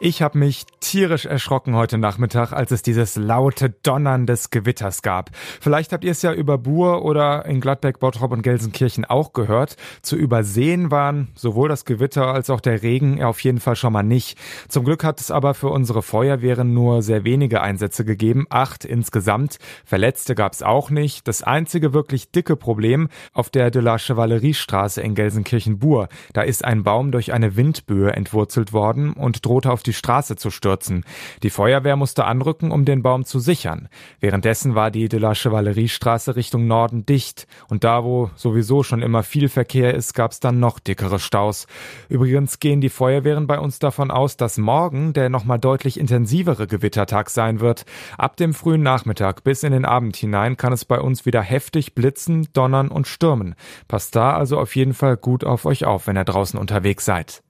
Ich habe mich tierisch erschrocken heute Nachmittag, als es dieses laute Donnern des Gewitters gab. Vielleicht habt ihr es ja über Buhr oder in Gladbeck, Bottrop und Gelsenkirchen auch gehört. Zu übersehen waren sowohl das Gewitter als auch der Regen auf jeden Fall schon mal nicht. Zum Glück hat es aber für unsere Feuerwehren nur sehr wenige Einsätze gegeben, acht insgesamt. Verletzte gab es auch nicht. Das einzige wirklich dicke Problem auf der de la Chevalleriestraße in Gelsenkirchen-Buhr. Da ist ein Baum durch eine Windböe entwurzelt worden und drohte auf die Straße zu stürzen. Die Feuerwehr musste anrücken, um den Baum zu sichern. Währenddessen war die de la Chevalleriestraße Richtung Norden dicht. Und da, wo sowieso schon immer viel Verkehr ist, gab es dann noch dickere Staus. Übrigens gehen die Feuerwehren bei uns davon aus, dass morgen der nochmal deutlich intensivere Gewittertag sein wird. Ab dem frühen Nachmittag bis in den Abend hinein kann es bei uns wieder heftig blitzen, donnern und stürmen. Passt da also auf jeden Fall gut auf euch auf, wenn ihr draußen unterwegs seid.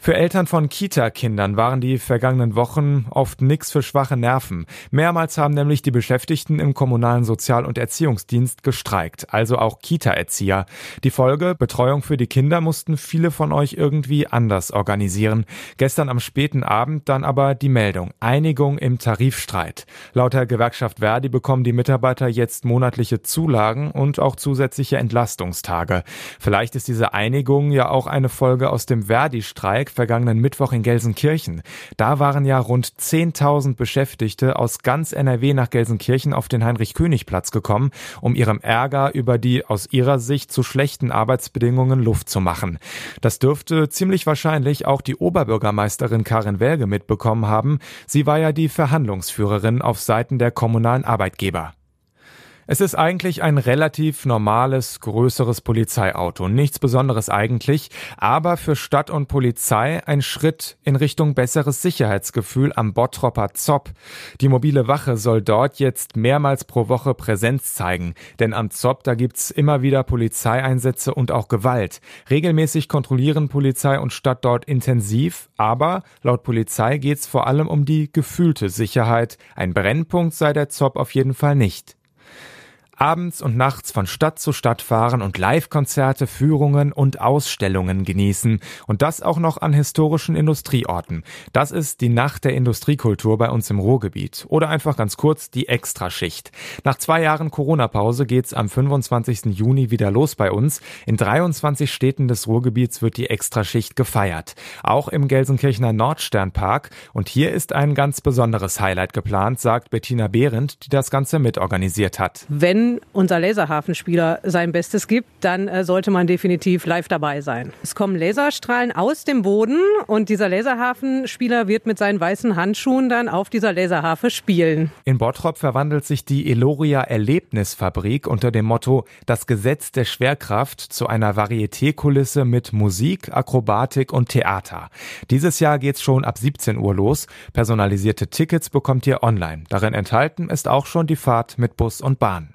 Für Eltern von Kita-Kindern waren die vergangenen Wochen oft nix für schwache Nerven. Mehrmals haben nämlich die Beschäftigten im kommunalen Sozial- und Erziehungsdienst gestreikt, also auch Kita-Erzieher. Die Folge, Betreuung für die Kinder mussten viele von euch irgendwie anders organisieren. Gestern am späten Abend dann aber die Meldung, Einigung im Tarifstreit. Laut der Gewerkschaft Verdi bekommen die Mitarbeiter jetzt monatliche Zulagen und auch zusätzliche Entlastungstage. Vielleicht ist diese Einigung ja auch eine Folge aus dem Verdi-Streik, Streik vergangenen Mittwoch in Gelsenkirchen. Da waren ja rund 10.000 Beschäftigte aus ganz NRW nach Gelsenkirchen auf den Heinrich-König-Platz gekommen, um ihrem Ärger über die aus ihrer Sicht zu schlechten Arbeitsbedingungen Luft zu machen. Das dürfte ziemlich wahrscheinlich auch die Oberbürgermeisterin Karin Welge mitbekommen haben. Sie war ja die Verhandlungsführerin auf Seiten der kommunalen Arbeitgeber. Es ist eigentlich ein relativ normales, größeres Polizeiauto. Nichts Besonderes eigentlich, aber für Stadt und Polizei ein Schritt in Richtung besseres Sicherheitsgefühl am Bottropper Zopp. Die mobile Wache soll dort jetzt mehrmals pro Woche Präsenz zeigen. Denn am Zopp, da gibt's immer wieder Polizeieinsätze und auch Gewalt. Regelmäßig kontrollieren Polizei und Stadt dort intensiv, aber laut Polizei geht's vor allem um die gefühlte Sicherheit. Ein Brennpunkt sei der Zopp auf jeden Fall nicht abends und nachts von Stadt zu Stadt fahren und Live-Konzerte, Führungen und Ausstellungen genießen. Und das auch noch an historischen Industrieorten. Das ist die Nacht der Industriekultur bei uns im Ruhrgebiet. Oder einfach ganz kurz die Extraschicht. Nach zwei Jahren Corona-Pause geht's am 25. Juni wieder los bei uns. In 23 Städten des Ruhrgebiets wird die Extraschicht gefeiert. Auch im Gelsenkirchener Nordsternpark. Und hier ist ein ganz besonderes Highlight geplant, sagt Bettina Behrendt, die das Ganze mitorganisiert hat. Unser Laserhafenspieler sein Bestes gibt, dann äh, sollte man definitiv live dabei sein. Es kommen Laserstrahlen aus dem Boden und dieser Laserhafenspieler wird mit seinen weißen Handschuhen dann auf dieser Laserhafe spielen. In Bottrop verwandelt sich die Eloria Erlebnisfabrik unter dem Motto Das Gesetz der Schwerkraft zu einer Varietékulisse mit Musik, Akrobatik und Theater. Dieses Jahr geht's schon ab 17 Uhr los. Personalisierte Tickets bekommt ihr online. Darin enthalten ist auch schon die Fahrt mit Bus und Bahn.